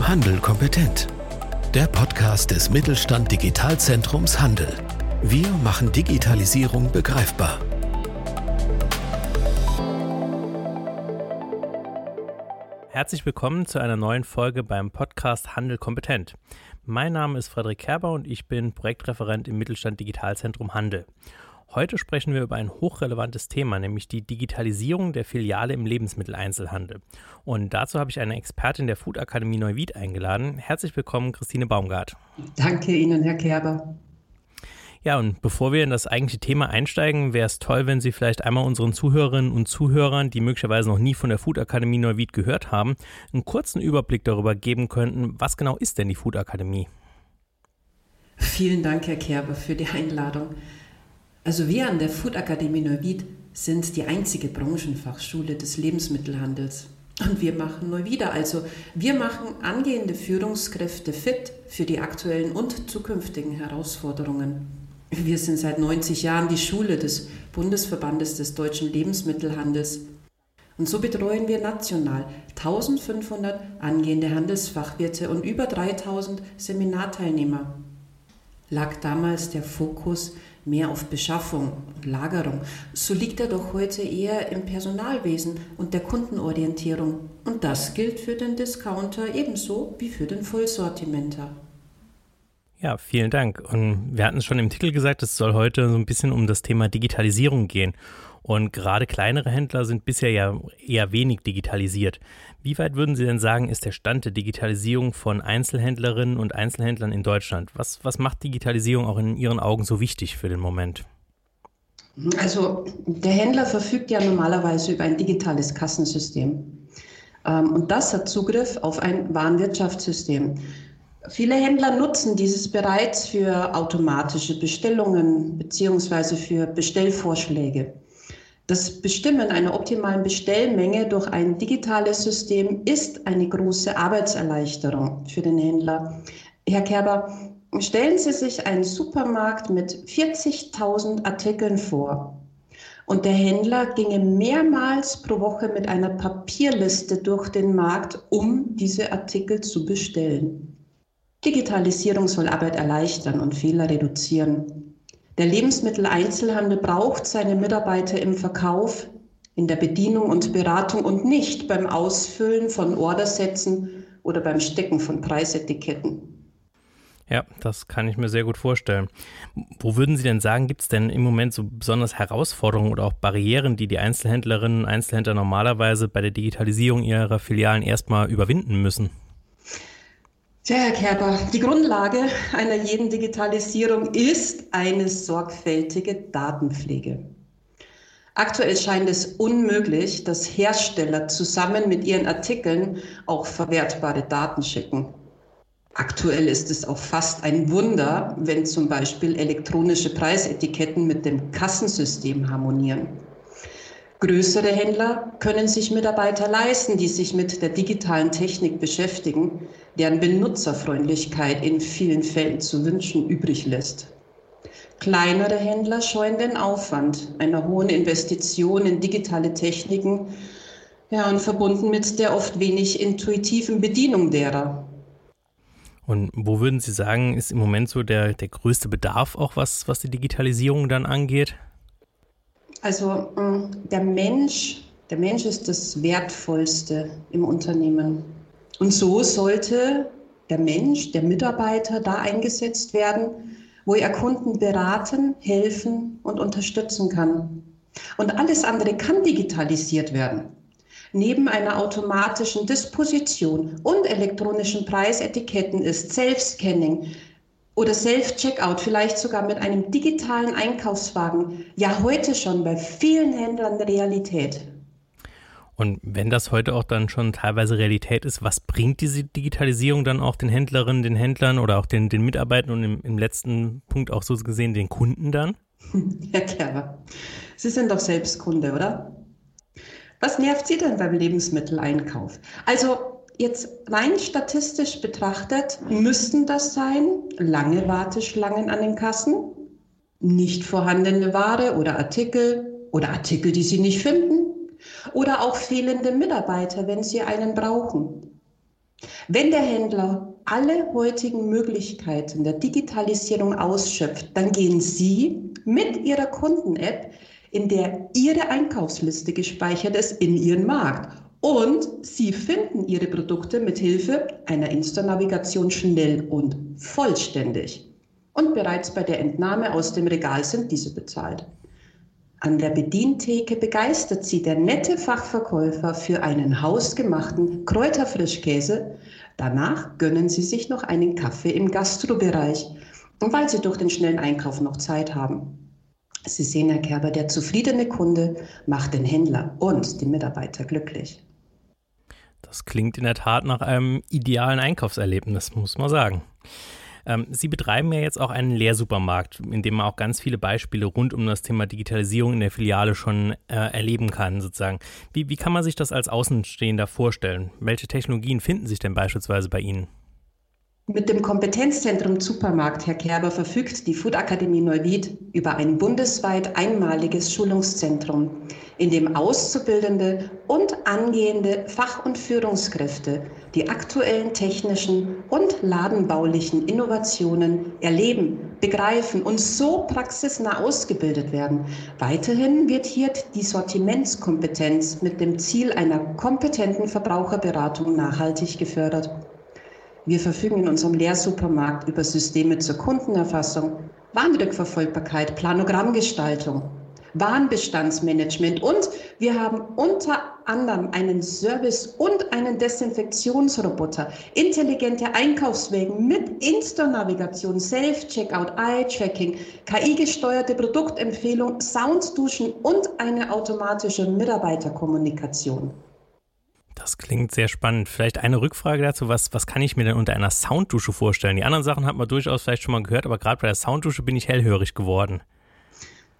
Handel kompetent. Der Podcast des Mittelstand Digitalzentrums Handel. Wir machen Digitalisierung begreifbar. Herzlich willkommen zu einer neuen Folge beim Podcast Handel kompetent. Mein Name ist Frederik Kerber und ich bin Projektreferent im Mittelstand Digitalzentrum Handel. Heute sprechen wir über ein hochrelevantes Thema, nämlich die Digitalisierung der Filiale im Lebensmitteleinzelhandel. Und dazu habe ich eine Expertin der Food Akademie Neuwied eingeladen. Herzlich willkommen, Christine Baumgart. Danke Ihnen, Herr Kerber. Ja, und bevor wir in das eigentliche Thema einsteigen, wäre es toll, wenn Sie vielleicht einmal unseren Zuhörerinnen und Zuhörern, die möglicherweise noch nie von der Food Akademie Neuwied gehört haben, einen kurzen Überblick darüber geben könnten, was genau ist denn die Food Akademie? Vielen Dank, Herr Kerber, für die Einladung. Also wir an der Food Akademie Neuwied sind die einzige Branchenfachschule des Lebensmittelhandels. Und wir machen Neuwieder, also wir machen angehende Führungskräfte fit für die aktuellen und zukünftigen Herausforderungen. Wir sind seit 90 Jahren die Schule des Bundesverbandes des deutschen Lebensmittelhandels. Und so betreuen wir national 1500 angehende Handelsfachwirte und über 3000 Seminarteilnehmer. Lag damals der Fokus mehr auf Beschaffung und Lagerung, so liegt er doch heute eher im Personalwesen und der Kundenorientierung. Und das gilt für den Discounter ebenso wie für den Vollsortimenter. Ja, vielen Dank. Und wir hatten es schon im Titel gesagt, es soll heute so ein bisschen um das Thema Digitalisierung gehen. Und gerade kleinere Händler sind bisher ja eher wenig digitalisiert. Wie weit würden Sie denn sagen, ist der Stand der Digitalisierung von Einzelhändlerinnen und Einzelhändlern in Deutschland? Was, was macht Digitalisierung auch in Ihren Augen so wichtig für den Moment? Also der Händler verfügt ja normalerweise über ein digitales Kassensystem. Ähm, und das hat Zugriff auf ein Warenwirtschaftssystem. Viele Händler nutzen dieses bereits für automatische Bestellungen bzw. für Bestellvorschläge. Das Bestimmen einer optimalen Bestellmenge durch ein digitales System ist eine große Arbeitserleichterung für den Händler. Herr Kerber, stellen Sie sich einen Supermarkt mit 40.000 Artikeln vor. Und der Händler ginge mehrmals pro Woche mit einer Papierliste durch den Markt, um diese Artikel zu bestellen. Digitalisierung soll Arbeit erleichtern und Fehler reduzieren. Der Lebensmitteleinzelhandel braucht seine Mitarbeiter im Verkauf, in der Bedienung und Beratung und nicht beim Ausfüllen von Ordersätzen oder beim Stecken von Preisetiketten. Ja, das kann ich mir sehr gut vorstellen. Wo würden Sie denn sagen, gibt es denn im Moment so besonders Herausforderungen oder auch Barrieren, die die Einzelhändlerinnen und Einzelhändler normalerweise bei der Digitalisierung ihrer Filialen erstmal überwinden müssen? Tja, Herr Kerber, die Grundlage einer jeden Digitalisierung ist eine sorgfältige Datenpflege. Aktuell scheint es unmöglich, dass Hersteller zusammen mit ihren Artikeln auch verwertbare Daten schicken. Aktuell ist es auch fast ein Wunder, wenn zum Beispiel elektronische Preisetiketten mit dem Kassensystem harmonieren. Größere Händler können sich Mitarbeiter leisten, die sich mit der digitalen Technik beschäftigen, deren Benutzerfreundlichkeit in vielen Fällen zu wünschen übrig lässt. Kleinere Händler scheuen den Aufwand einer hohen Investition in digitale Techniken ja, und verbunden mit der oft wenig intuitiven Bedienung derer. Und wo würden Sie sagen, ist im Moment so der, der größte Bedarf auch, was, was die Digitalisierung dann angeht? Also mm, der Mensch, der Mensch ist das Wertvollste im Unternehmen. Und so sollte der Mensch, der Mitarbeiter da eingesetzt werden, wo er Kunden beraten, helfen und unterstützen kann. Und alles andere kann digitalisiert werden. Neben einer automatischen Disposition und elektronischen Preisetiketten ist Self-Scanning, oder Self-Checkout, vielleicht sogar mit einem digitalen Einkaufswagen, ja heute schon bei vielen Händlern Realität. Und wenn das heute auch dann schon teilweise Realität ist, was bringt diese Digitalisierung dann auch den Händlerinnen, den Händlern oder auch den, den Mitarbeitern und im, im letzten Punkt auch so gesehen den Kunden dann? Herr Kerber, Sie sind doch selbst Kunde, oder? Was nervt Sie denn beim Lebensmitteleinkauf? Also Jetzt rein statistisch betrachtet müssten das sein lange Warteschlangen an den Kassen, nicht vorhandene Ware oder Artikel oder Artikel, die Sie nicht finden oder auch fehlende Mitarbeiter, wenn Sie einen brauchen. Wenn der Händler alle heutigen Möglichkeiten der Digitalisierung ausschöpft, dann gehen Sie mit Ihrer Kunden-App, in der Ihre Einkaufsliste gespeichert ist, in Ihren Markt. Und Sie finden Ihre Produkte mit Hilfe einer Insta-Navigation schnell und vollständig. Und bereits bei der Entnahme aus dem Regal sind diese bezahlt. An der Bedientheke begeistert sie der nette Fachverkäufer für einen hausgemachten Kräuterfrischkäse. Danach gönnen sie sich noch einen Kaffee im Gastrobereich, weil sie durch den schnellen Einkauf noch Zeit haben. Sie sehen, Herr Kerber, der zufriedene Kunde macht den Händler und die Mitarbeiter glücklich. Das klingt in der Tat nach einem idealen Einkaufserlebnis, muss man sagen. Ähm, Sie betreiben ja jetzt auch einen Lehrsupermarkt, in dem man auch ganz viele Beispiele rund um das Thema Digitalisierung in der Filiale schon äh, erleben kann, sozusagen. Wie, wie kann man sich das als Außenstehender vorstellen? Welche Technologien finden sich denn beispielsweise bei Ihnen? Mit dem Kompetenzzentrum Supermarkt, Herr Kerber, verfügt die Food Akademie Neuwied über ein bundesweit einmaliges Schulungszentrum, in dem Auszubildende und angehende Fach- und Führungskräfte die aktuellen technischen und ladenbaulichen Innovationen erleben, begreifen und so praxisnah ausgebildet werden. Weiterhin wird hier die Sortimentskompetenz mit dem Ziel einer kompetenten Verbraucherberatung nachhaltig gefördert. Wir verfügen in unserem Lehrsupermarkt über Systeme zur Kundenerfassung, Warenrückverfolgbarkeit, Planogrammgestaltung, Warenbestandsmanagement und wir haben unter anderem einen Service und einen Desinfektionsroboter, intelligente Einkaufswegen mit Insta-Navigation, Self-Checkout, Eye-Tracking, KI-gesteuerte Produktempfehlung, Soundduschen und eine automatische Mitarbeiterkommunikation. Das klingt sehr spannend. Vielleicht eine Rückfrage dazu, was, was kann ich mir denn unter einer Sounddusche vorstellen? Die anderen Sachen hat man durchaus vielleicht schon mal gehört, aber gerade bei der Sounddusche bin ich hellhörig geworden.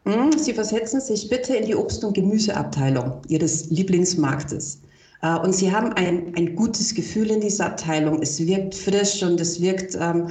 Hm, Sie versetzen sich bitte in die Obst- und Gemüseabteilung Ihres Lieblingsmarktes. Äh, und Sie haben ein, ein gutes Gefühl in dieser Abteilung. Es wirkt frisch und es wirkt ähm,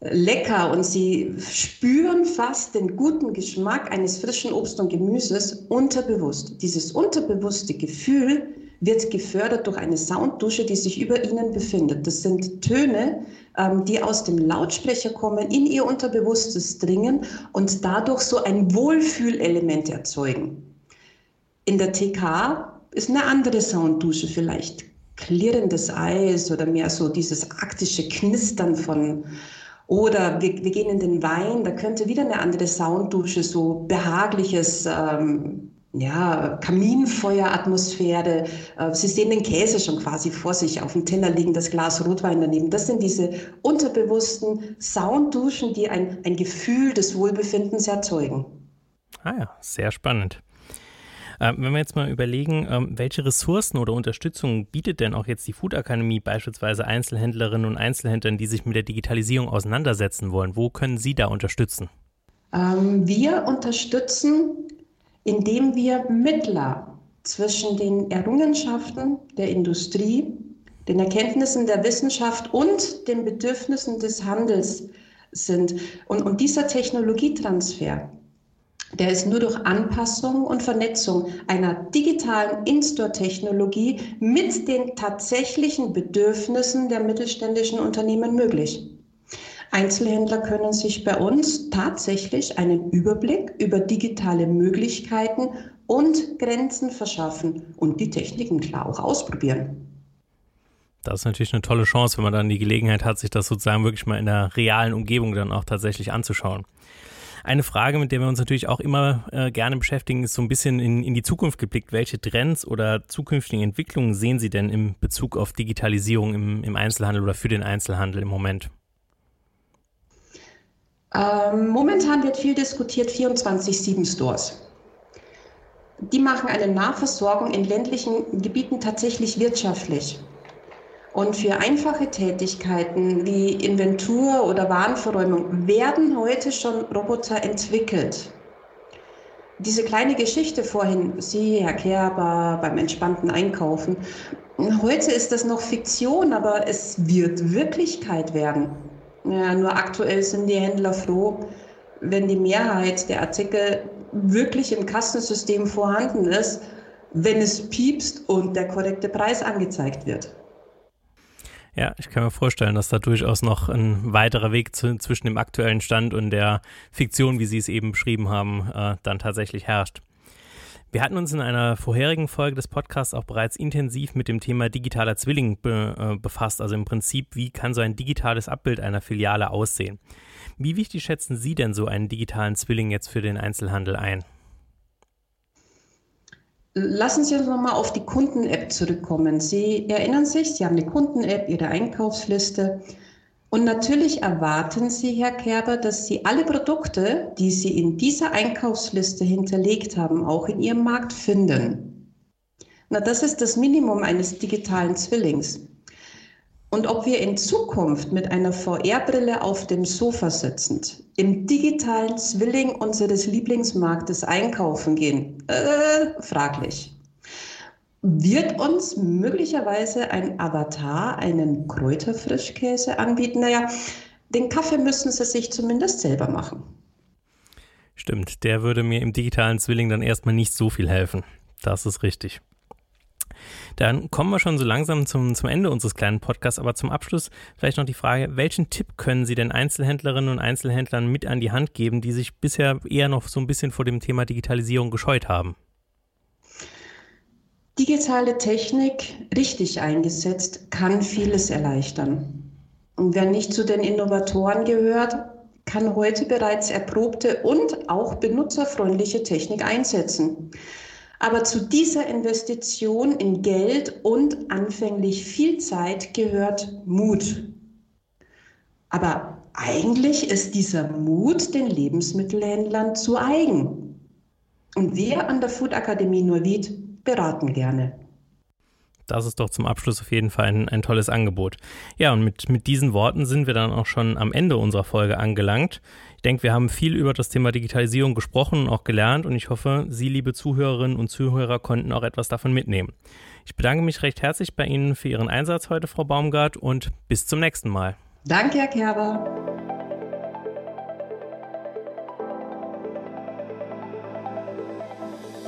lecker und Sie spüren fast den guten Geschmack eines frischen Obst und Gemüses unterbewusst. Dieses unterbewusste Gefühl wird gefördert durch eine Sounddusche, die sich über ihnen befindet. Das sind Töne, ähm, die aus dem Lautsprecher kommen, in ihr Unterbewusstes dringen und dadurch so ein Wohlfühlelement erzeugen. In der TK ist eine andere Sounddusche vielleicht klirrendes Eis oder mehr so dieses arktische Knistern von oder wir, wir gehen in den Wein, da könnte wieder eine andere Sounddusche, so behagliches ähm, ja, Kaminfeueratmosphäre. Äh, Sie sehen den Käse schon quasi vor sich auf dem Teller liegen, das Glas Rotwein daneben. Das sind diese unterbewussten Soundduschen, die ein, ein Gefühl des Wohlbefindens erzeugen. Ah ja, sehr spannend. Ähm, wenn wir jetzt mal überlegen, ähm, welche Ressourcen oder Unterstützung bietet denn auch jetzt die Food Akademie beispielsweise Einzelhändlerinnen und Einzelhändlern, die sich mit der Digitalisierung auseinandersetzen wollen? Wo können Sie da unterstützen? Ähm, wir unterstützen indem wir Mittler zwischen den Errungenschaften der Industrie, den Erkenntnissen der Wissenschaft und den Bedürfnissen des Handels sind. Und, und dieser Technologietransfer, der ist nur durch Anpassung und Vernetzung einer digitalen In-Store-Technologie mit den tatsächlichen Bedürfnissen der mittelständischen Unternehmen möglich. Einzelhändler können sich bei uns tatsächlich einen Überblick über digitale Möglichkeiten und Grenzen verschaffen und die Techniken klar auch ausprobieren. Das ist natürlich eine tolle Chance, wenn man dann die Gelegenheit hat, sich das sozusagen wirklich mal in der realen Umgebung dann auch tatsächlich anzuschauen. Eine Frage, mit der wir uns natürlich auch immer äh, gerne beschäftigen, ist so ein bisschen in, in die Zukunft geblickt. Welche Trends oder zukünftigen Entwicklungen sehen Sie denn im Bezug auf Digitalisierung im, im Einzelhandel oder für den Einzelhandel im Moment? Ähm, momentan wird viel diskutiert 24-7 Stores. Die machen eine Nahversorgung in ländlichen Gebieten tatsächlich wirtschaftlich. Und für einfache Tätigkeiten wie Inventur oder Warenverräumung werden heute schon Roboter entwickelt. Diese kleine Geschichte vorhin, Sie, Herr Kerber, beim entspannten Einkaufen, heute ist das noch Fiktion, aber es wird Wirklichkeit werden. Nur aktuell sind die Händler froh, wenn die Mehrheit der Artikel wirklich im Kassensystem vorhanden ist, wenn es piepst und der korrekte Preis angezeigt wird. Ja, ich kann mir vorstellen, dass da durchaus noch ein weiterer Weg zu, zwischen dem aktuellen Stand und der Fiktion, wie Sie es eben beschrieben haben, äh, dann tatsächlich herrscht. Wir hatten uns in einer vorherigen Folge des Podcasts auch bereits intensiv mit dem Thema digitaler Zwilling be, äh, befasst. Also im Prinzip, wie kann so ein digitales Abbild einer Filiale aussehen? Wie wichtig schätzen Sie denn so einen digitalen Zwilling jetzt für den Einzelhandel ein? Lassen Sie uns nochmal auf die Kunden-App zurückkommen. Sie erinnern sich, Sie haben eine Kunden-App, Ihre Einkaufsliste. Und natürlich erwarten Sie, Herr Kerber, dass Sie alle Produkte, die Sie in dieser Einkaufsliste hinterlegt haben, auch in Ihrem Markt finden. Na, das ist das Minimum eines digitalen Zwillings. Und ob wir in Zukunft mit einer VR-Brille auf dem Sofa sitzend im digitalen Zwilling unseres Lieblingsmarktes einkaufen gehen, äh, fraglich wird uns möglicherweise ein Avatar einen Kräuterfrischkäse anbieten? Naja, den Kaffee müssen sie sich zumindest selber machen. Stimmt, der würde mir im digitalen Zwilling dann erstmal nicht so viel helfen. Das ist richtig. Dann kommen wir schon so langsam zum, zum Ende unseres kleinen Podcasts, aber zum Abschluss vielleicht noch die Frage, welchen Tipp können Sie denn Einzelhändlerinnen und Einzelhändlern mit an die Hand geben, die sich bisher eher noch so ein bisschen vor dem Thema Digitalisierung gescheut haben? Digitale Technik richtig eingesetzt kann vieles erleichtern. Und wer nicht zu den Innovatoren gehört, kann heute bereits erprobte und auch benutzerfreundliche Technik einsetzen. Aber zu dieser Investition in Geld und anfänglich viel Zeit gehört Mut. Aber eigentlich ist dieser Mut den Lebensmittelhändlern zu eigen. Und wir an der Food Akademie Neuwied beraten gerne. Das ist doch zum Abschluss auf jeden Fall ein, ein tolles Angebot. Ja, und mit, mit diesen Worten sind wir dann auch schon am Ende unserer Folge angelangt. Ich denke, wir haben viel über das Thema Digitalisierung gesprochen und auch gelernt und ich hoffe, Sie, liebe Zuhörerinnen und Zuhörer, konnten auch etwas davon mitnehmen. Ich bedanke mich recht herzlich bei Ihnen für Ihren Einsatz heute, Frau Baumgart, und bis zum nächsten Mal. Danke, Herr Kerber.